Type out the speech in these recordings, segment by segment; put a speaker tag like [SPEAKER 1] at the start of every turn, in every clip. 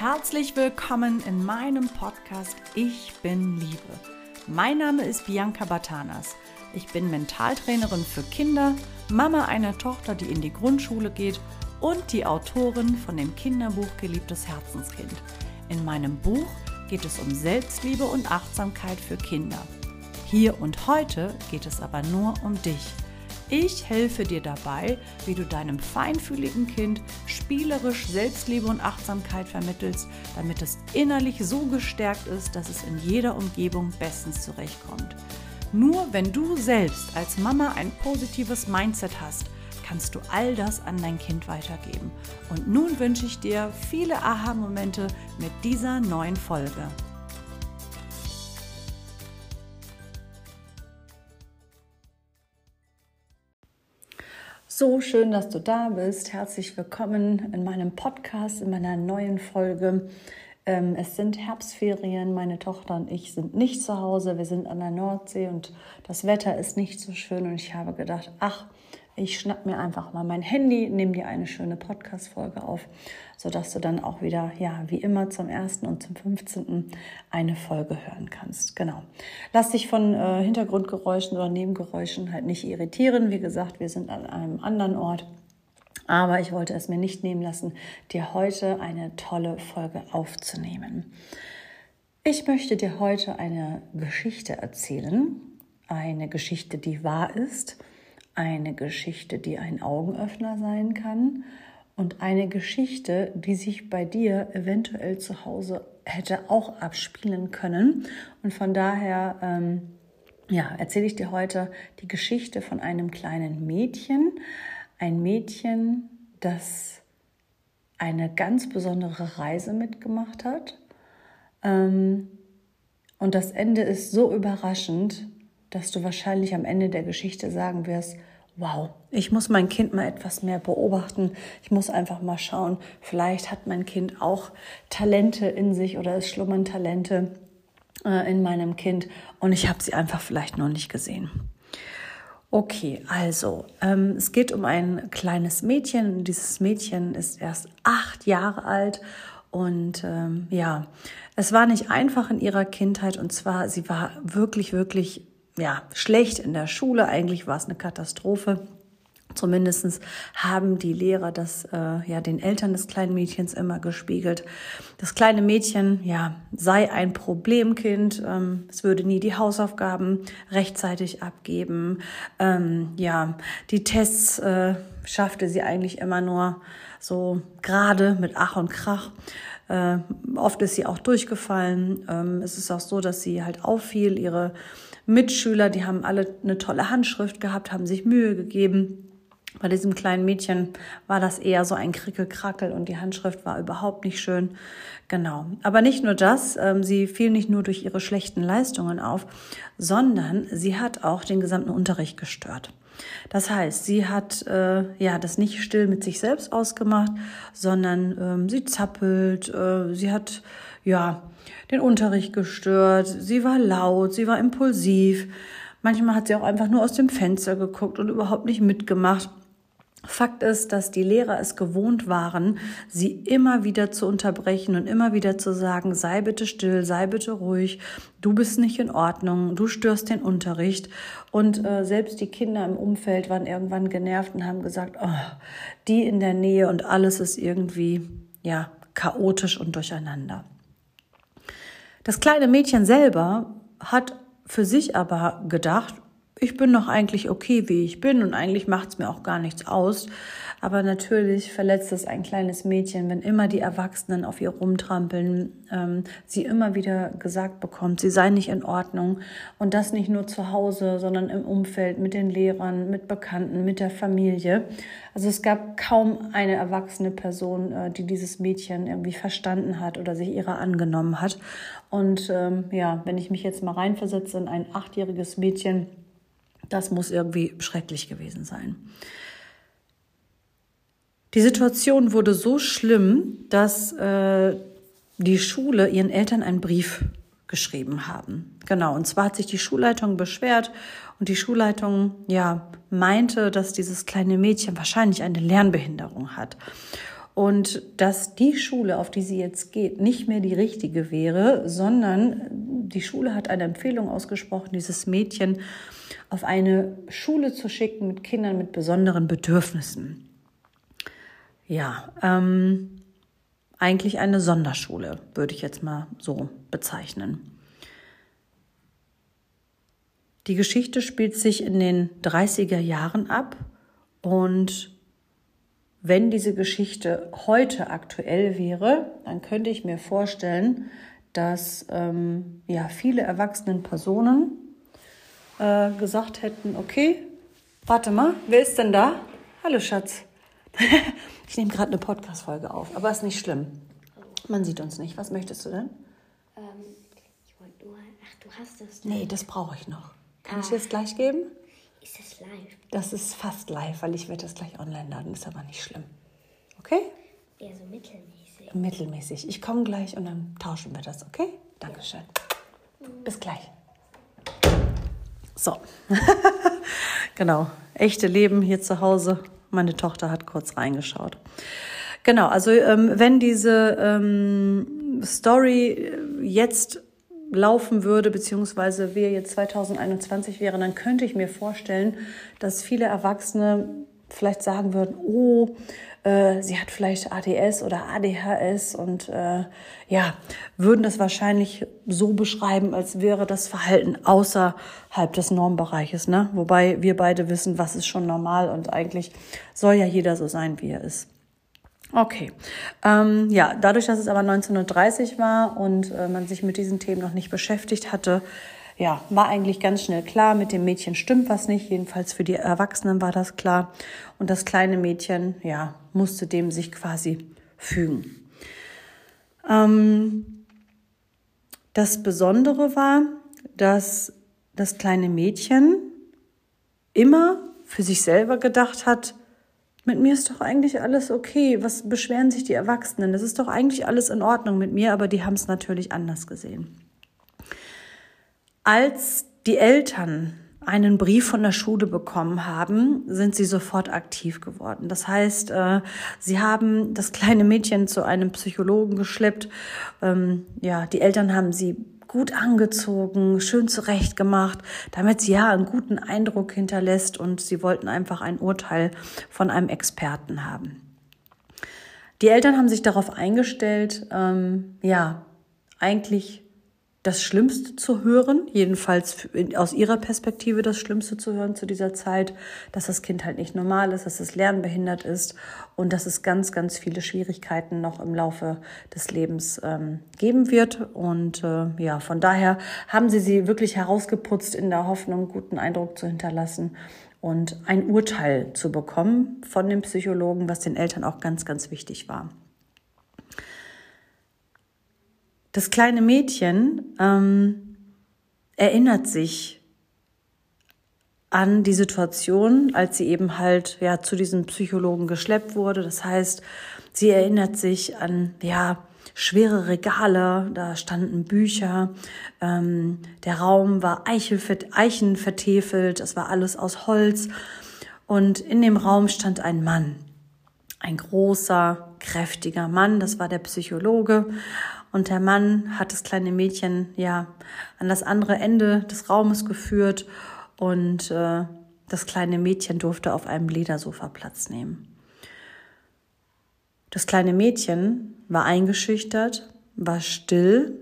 [SPEAKER 1] Herzlich willkommen in meinem Podcast Ich bin Liebe. Mein Name ist Bianca Batanas. Ich bin Mentaltrainerin für Kinder, Mama einer Tochter, die in die Grundschule geht und die Autorin von dem Kinderbuch Geliebtes Herzenskind. In meinem Buch geht es um Selbstliebe und Achtsamkeit für Kinder. Hier und heute geht es aber nur um dich. Ich helfe dir dabei, wie du deinem feinfühligen Kind spielerisch Selbstliebe und Achtsamkeit vermittelst, damit es innerlich so gestärkt ist, dass es in jeder Umgebung bestens zurechtkommt. Nur wenn du selbst als Mama ein positives Mindset hast, kannst du all das an dein Kind weitergeben. Und nun wünsche ich dir viele Aha-Momente mit dieser neuen Folge. So schön, dass du da bist. Herzlich willkommen in meinem Podcast, in meiner neuen Folge. Ähm, es sind Herbstferien. Meine Tochter und ich sind nicht zu Hause. Wir sind an der Nordsee und das Wetter ist nicht so schön. Und ich habe gedacht, ach, ich schnapp mir einfach mal mein Handy, nehme dir eine schöne Podcast-Folge auf, sodass du dann auch wieder, ja, wie immer zum 1. und zum 15. eine Folge hören kannst. Genau. Lass dich von äh, Hintergrundgeräuschen oder Nebengeräuschen halt nicht irritieren. Wie gesagt, wir sind an einem anderen Ort. Aber ich wollte es mir nicht nehmen lassen, dir heute eine tolle Folge aufzunehmen. Ich möchte dir heute eine Geschichte erzählen. Eine Geschichte, die wahr ist eine Geschichte, die ein Augenöffner sein kann und eine Geschichte, die sich bei dir eventuell zu Hause hätte auch abspielen können. Und von daher, ähm, ja, erzähle ich dir heute die Geschichte von einem kleinen Mädchen. Ein Mädchen, das eine ganz besondere Reise mitgemacht hat. Ähm, und das Ende ist so überraschend, dass du wahrscheinlich am Ende der Geschichte sagen wirst, wow, ich muss mein Kind mal etwas mehr beobachten. Ich muss einfach mal schauen, vielleicht hat mein Kind auch Talente in sich oder es schlummern Talente äh, in meinem Kind und ich habe sie einfach vielleicht noch nicht gesehen. Okay, also ähm, es geht um ein kleines Mädchen. Dieses Mädchen ist erst acht Jahre alt und ähm, ja, es war nicht einfach in ihrer Kindheit und zwar sie war wirklich, wirklich ja, schlecht in der Schule. Eigentlich war es eine Katastrophe. Zumindest haben die Lehrer das äh, ja den Eltern des kleinen Mädchens immer gespiegelt. Das kleine Mädchen ja sei ein Problemkind. Ähm, es würde nie die Hausaufgaben rechtzeitig abgeben. Ähm, ja, die Tests äh, schaffte sie eigentlich immer nur so gerade mit Ach und Krach. Äh, oft ist sie auch durchgefallen. Ähm, es ist auch so, dass sie halt auffiel. Ihre Mitschüler, die haben alle eine tolle Handschrift gehabt, haben sich Mühe gegeben. Bei diesem kleinen Mädchen war das eher so ein Krickelkrackel und die Handschrift war überhaupt nicht schön. Genau. Aber nicht nur das, ähm, sie fiel nicht nur durch ihre schlechten Leistungen auf, sondern sie hat auch den gesamten Unterricht gestört. Das heißt, sie hat äh, ja das nicht still mit sich selbst ausgemacht, sondern ähm, sie zappelt, äh, sie hat ja den Unterricht gestört, sie war laut, sie war impulsiv. Manchmal hat sie auch einfach nur aus dem Fenster geguckt und überhaupt nicht mitgemacht. Fakt ist, dass die Lehrer es gewohnt waren, sie immer wieder zu unterbrechen und immer wieder zu sagen, sei bitte still, sei bitte ruhig, du bist nicht in Ordnung, du störst den Unterricht. Und äh, selbst die Kinder im Umfeld waren irgendwann genervt und haben gesagt, oh, die in der Nähe und alles ist irgendwie, ja, chaotisch und durcheinander. Das kleine Mädchen selber hat für sich aber gedacht, ich bin doch eigentlich okay, wie ich bin und eigentlich macht's mir auch gar nichts aus. Aber natürlich verletzt es ein kleines Mädchen, wenn immer die Erwachsenen auf ihr rumtrampeln, ähm, sie immer wieder gesagt bekommt, sie sei nicht in Ordnung. Und das nicht nur zu Hause, sondern im Umfeld, mit den Lehrern, mit Bekannten, mit der Familie. Also es gab kaum eine erwachsene Person, äh, die dieses Mädchen irgendwie verstanden hat oder sich ihrer angenommen hat. Und ähm, ja, wenn ich mich jetzt mal reinversetze in ein achtjähriges Mädchen, das muss irgendwie schrecklich gewesen sein. Die Situation wurde so schlimm, dass äh, die Schule ihren Eltern einen Brief geschrieben haben. Genau, und zwar hat sich die Schulleitung beschwert und die Schulleitung ja meinte, dass dieses kleine Mädchen wahrscheinlich eine Lernbehinderung hat. und dass die Schule, auf die sie jetzt geht, nicht mehr die richtige wäre, sondern die Schule hat eine Empfehlung ausgesprochen, dieses Mädchen auf eine Schule zu schicken mit Kindern mit besonderen Bedürfnissen. Ja, ähm, eigentlich eine Sonderschule, würde ich jetzt mal so bezeichnen. Die Geschichte spielt sich in den 30er Jahren ab und wenn diese Geschichte heute aktuell wäre, dann könnte ich mir vorstellen, dass ähm, ja, viele erwachsene Personen äh, gesagt hätten, okay, warte mal, wer ist denn da? Hallo Schatz. ich nehme gerade eine Podcast-Folge auf, aber ist nicht schlimm. Man sieht uns nicht. Was möchtest du denn?
[SPEAKER 2] Ähm, ich wollte nur, ach, du hast das.
[SPEAKER 1] Nee, das brauche ich noch. Kann ah. ich dir das gleich geben?
[SPEAKER 2] Ist das live?
[SPEAKER 1] Das ist fast live, weil ich werde das gleich online laden. Ist aber nicht schlimm. Okay?
[SPEAKER 2] Eher so mittelmäßig.
[SPEAKER 1] Mittelmäßig. Ich komme gleich und dann tauschen wir das, okay? Dankeschön. Bis gleich. So. genau. Echte Leben hier zu Hause. Meine Tochter hat kurz reingeschaut. Genau, also ähm, wenn diese ähm, Story jetzt laufen würde, beziehungsweise wir jetzt 2021 wären, dann könnte ich mir vorstellen, dass viele Erwachsene vielleicht sagen würden, oh, äh, sie hat vielleicht ADS oder ADHS und äh, ja, würden das wahrscheinlich so beschreiben, als wäre das Verhalten außerhalb des Normbereiches. Ne? Wobei wir beide wissen, was ist schon normal und eigentlich soll ja jeder so sein, wie er ist. Okay. Ähm, ja, dadurch, dass es aber 1930 war und äh, man sich mit diesen Themen noch nicht beschäftigt hatte, ja, war eigentlich ganz schnell klar, mit dem Mädchen stimmt was nicht. Jedenfalls für die Erwachsenen war das klar. Und das kleine Mädchen, ja, musste dem sich quasi fügen. Ähm, das Besondere war, dass das kleine Mädchen immer für sich selber gedacht hat, mit mir ist doch eigentlich alles okay. Was beschweren sich die Erwachsenen? Das ist doch eigentlich alles in Ordnung mit mir, aber die haben es natürlich anders gesehen. Als die Eltern einen Brief von der Schule bekommen haben, sind sie sofort aktiv geworden. Das heißt, äh, sie haben das kleine Mädchen zu einem Psychologen geschleppt. Ähm, ja, die Eltern haben sie gut angezogen, schön zurechtgemacht, damit sie ja einen guten Eindruck hinterlässt und sie wollten einfach ein Urteil von einem Experten haben. Die Eltern haben sich darauf eingestellt, ähm, ja, eigentlich das Schlimmste zu hören, jedenfalls aus ihrer Perspektive das Schlimmste zu hören zu dieser Zeit, dass das Kind halt nicht normal ist, dass es lernbehindert ist und dass es ganz, ganz viele Schwierigkeiten noch im Laufe des Lebens ähm, geben wird. Und äh, ja, von daher haben sie sie wirklich herausgeputzt in der Hoffnung, guten Eindruck zu hinterlassen und ein Urteil zu bekommen von dem Psychologen, was den Eltern auch ganz, ganz wichtig war. Das kleine Mädchen ähm, erinnert sich an die Situation, als sie eben halt ja zu diesem Psychologen geschleppt wurde. Das heißt, sie erinnert sich an ja schwere Regale, da standen Bücher, ähm, der Raum war Eichen vertefelt, es war alles aus Holz. Und in dem Raum stand ein Mann, ein großer, kräftiger Mann, das war der Psychologe und der Mann hat das kleine Mädchen ja an das andere Ende des Raumes geführt und äh, das kleine Mädchen durfte auf einem Ledersofa Platz nehmen. Das kleine Mädchen war eingeschüchtert, war still,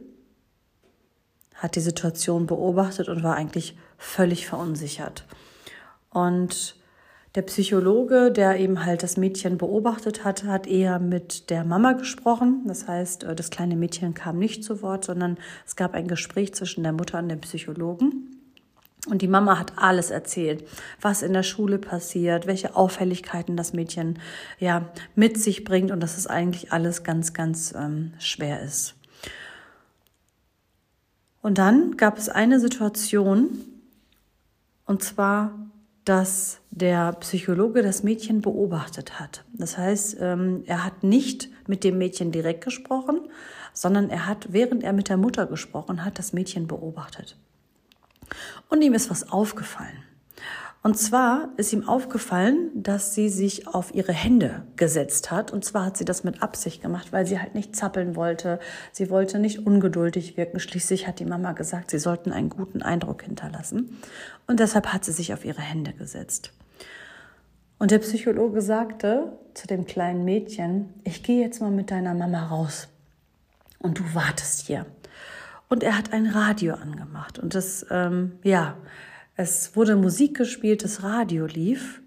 [SPEAKER 1] hat die Situation beobachtet und war eigentlich völlig verunsichert. Und der Psychologe, der eben halt das Mädchen beobachtet hat, hat eher mit der Mama gesprochen. Das heißt, äh, das kleine Mädchen kam nicht zu Wort, sondern es gab ein Gespräch zwischen der Mutter und dem Psychologen. Und die Mama hat alles erzählt, was in der Schule passiert, welche Auffälligkeiten das Mädchen ja mit sich bringt und dass es eigentlich alles ganz, ganz ähm, schwer ist. Und dann gab es eine Situation, und zwar dass der Psychologe das Mädchen beobachtet hat. Das heißt, ähm, er hat nicht mit dem Mädchen direkt gesprochen, sondern er hat, während er mit der Mutter gesprochen hat, das Mädchen beobachtet. Und ihm ist was aufgefallen. Und zwar ist ihm aufgefallen, dass sie sich auf ihre Hände gesetzt hat. Und zwar hat sie das mit Absicht gemacht, weil sie halt nicht zappeln wollte. Sie wollte nicht ungeduldig wirken. Schließlich hat die Mama gesagt, sie sollten einen guten Eindruck hinterlassen. Und deshalb hat sie sich auf ihre Hände gesetzt. Und der Psychologe sagte zu dem kleinen Mädchen, ich gehe jetzt mal mit deiner Mama raus und du wartest hier. Und er hat ein Radio angemacht und das, ähm, ja, es wurde Musik gespielt, das Radio lief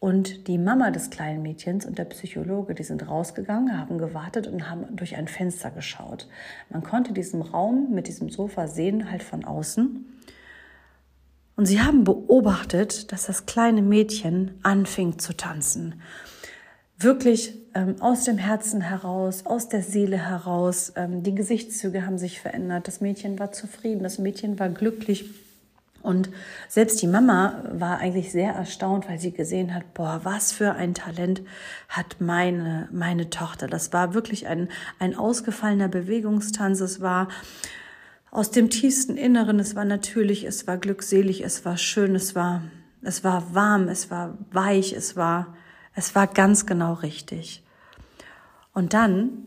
[SPEAKER 1] und die Mama des kleinen Mädchens und der Psychologe, die sind rausgegangen, haben gewartet und haben durch ein Fenster geschaut. Man konnte diesen Raum mit diesem Sofa sehen, halt von außen. Und sie haben beobachtet, dass das kleine Mädchen anfing zu tanzen. Wirklich ähm, aus dem Herzen heraus, aus der Seele heraus. Ähm, die Gesichtszüge haben sich verändert. Das Mädchen war zufrieden, das Mädchen war glücklich. Und selbst die Mama war eigentlich sehr erstaunt, weil sie gesehen hat, boah, was für ein Talent hat meine, meine Tochter. Das war wirklich ein, ein ausgefallener Bewegungstanz. Es war aus dem tiefsten Inneren. Es war natürlich, es war glückselig, es war schön, es war, es war warm, es war weich, es war, es war ganz genau richtig. Und dann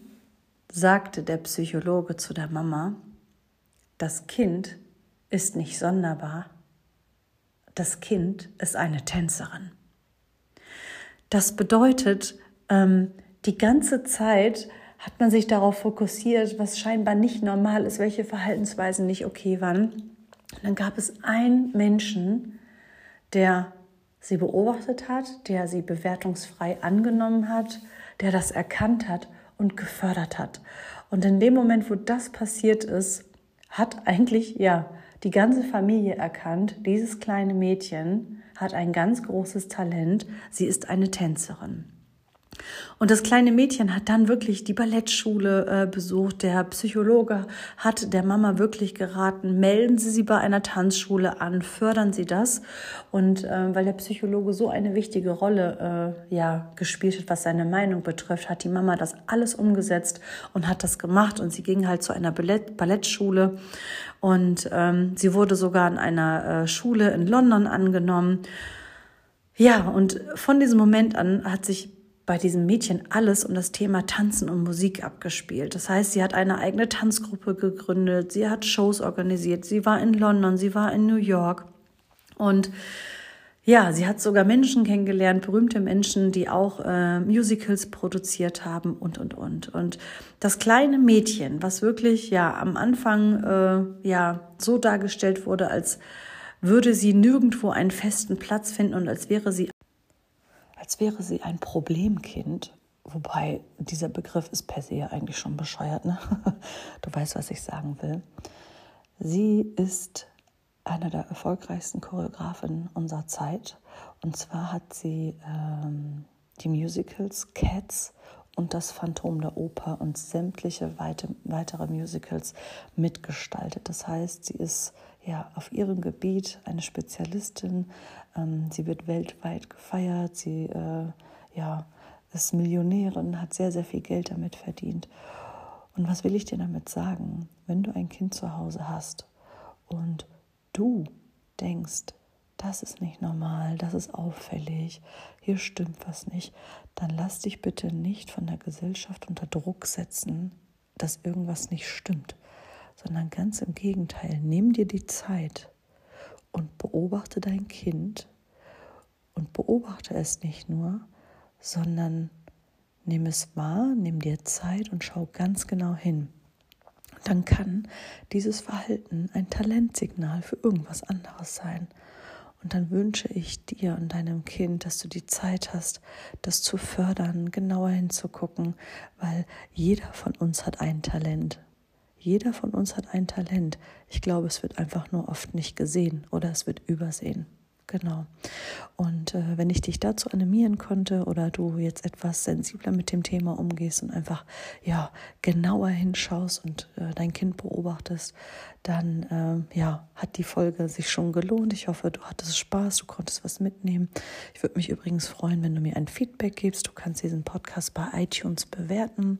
[SPEAKER 1] sagte der Psychologe zu der Mama, das Kind ist nicht sonderbar, das Kind ist eine Tänzerin. Das bedeutet, ähm, die ganze Zeit hat man sich darauf fokussiert, was scheinbar nicht normal ist, welche Verhaltensweisen nicht okay waren. Und dann gab es einen Menschen, der sie beobachtet hat, der sie bewertungsfrei angenommen hat, der das erkannt hat und gefördert hat. Und in dem Moment, wo das passiert ist, hat eigentlich ja die ganze Familie erkannt, dieses kleine Mädchen hat ein ganz großes Talent, sie ist eine Tänzerin. Und das kleine Mädchen hat dann wirklich die Ballettschule äh, besucht. Der Psychologe hat der Mama wirklich geraten, melden Sie sie bei einer Tanzschule an, fördern Sie das. Und äh, weil der Psychologe so eine wichtige Rolle äh, ja, gespielt hat, was seine Meinung betrifft, hat die Mama das alles umgesetzt und hat das gemacht. Und sie ging halt zu einer Ballett Ballettschule. Und ähm, sie wurde sogar in einer äh, Schule in London angenommen. Ja, und von diesem Moment an hat sich bei diesem Mädchen alles um das Thema Tanzen und Musik abgespielt. Das heißt, sie hat eine eigene Tanzgruppe gegründet, sie hat Shows organisiert, sie war in London, sie war in New York und ja, sie hat sogar Menschen kennengelernt, berühmte Menschen, die auch äh, Musicals produziert haben und und und. Und das kleine Mädchen, was wirklich ja am Anfang äh, ja so dargestellt wurde, als würde sie nirgendwo einen festen Platz finden und als wäre sie als wäre sie ein Problemkind. Wobei dieser Begriff ist per se ja eigentlich schon bescheuert. Ne? Du weißt, was ich sagen will. Sie ist eine der erfolgreichsten Choreografinnen unserer Zeit. Und zwar hat sie ähm, die Musicals Cats und das Phantom der Oper und sämtliche weite, weitere Musicals mitgestaltet. Das heißt, sie ist ja auf ihrem Gebiet eine Spezialistin. Ähm, sie wird weltweit gefeiert. Sie äh, ja, ist Millionärin, hat sehr, sehr viel Geld damit verdient. Und was will ich dir damit sagen? Wenn du ein Kind zu Hause hast und du denkst, das ist nicht normal, das ist auffällig, hier stimmt was nicht, dann lass dich bitte nicht von der Gesellschaft unter Druck setzen, dass irgendwas nicht stimmt, sondern ganz im Gegenteil, nimm dir die Zeit und beobachte dein Kind und beobachte es nicht nur, sondern nimm es wahr, nimm dir Zeit und schau ganz genau hin. Dann kann dieses Verhalten ein Talentsignal für irgendwas anderes sein. Und dann wünsche ich dir und deinem Kind, dass du die Zeit hast, das zu fördern, genauer hinzugucken, weil jeder von uns hat ein Talent. Jeder von uns hat ein Talent. Ich glaube, es wird einfach nur oft nicht gesehen oder es wird übersehen. Genau. Und äh, wenn ich dich dazu animieren konnte oder du jetzt etwas sensibler mit dem Thema umgehst und einfach ja genauer hinschaust und äh, dein Kind beobachtest, dann äh, ja hat die Folge sich schon gelohnt. Ich hoffe, du hattest Spaß, du konntest was mitnehmen. Ich würde mich übrigens freuen, wenn du mir ein Feedback gibst. Du kannst diesen Podcast bei iTunes bewerten.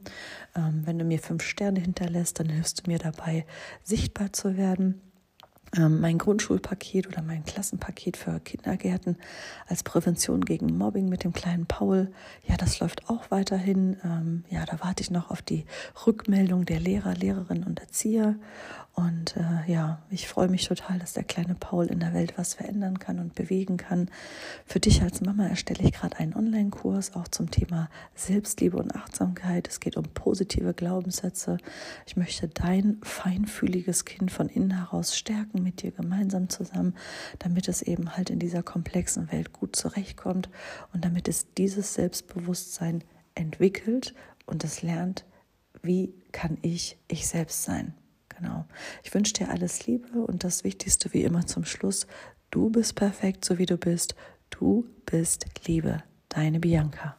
[SPEAKER 1] Ähm, wenn du mir fünf Sterne hinterlässt, dann hilfst du mir dabei, sichtbar zu werden. Ähm, mein Grundschulpaket oder mein Klassenpaket für Kindergärten als Prävention gegen Mobbing mit dem kleinen Paul. Ja, das läuft auch weiterhin. Ähm, ja, da warte ich noch auf die Rückmeldung der Lehrer, Lehrerinnen und Erzieher. Und äh, ja, ich freue mich total, dass der kleine Paul in der Welt was verändern kann und bewegen kann. Für dich als Mama erstelle ich gerade einen Online-Kurs auch zum Thema Selbstliebe und Achtsamkeit. Es geht um positive Glaubenssätze. Ich möchte dein feinfühliges Kind von innen heraus stärken mit dir gemeinsam zusammen, damit es eben halt in dieser komplexen Welt gut zurechtkommt und damit es dieses Selbstbewusstsein entwickelt und es lernt, wie kann ich ich selbst sein. Genau. Ich wünsche dir alles Liebe und das Wichtigste wie immer zum Schluss, du bist perfekt, so wie du bist. Du bist Liebe. Deine Bianca.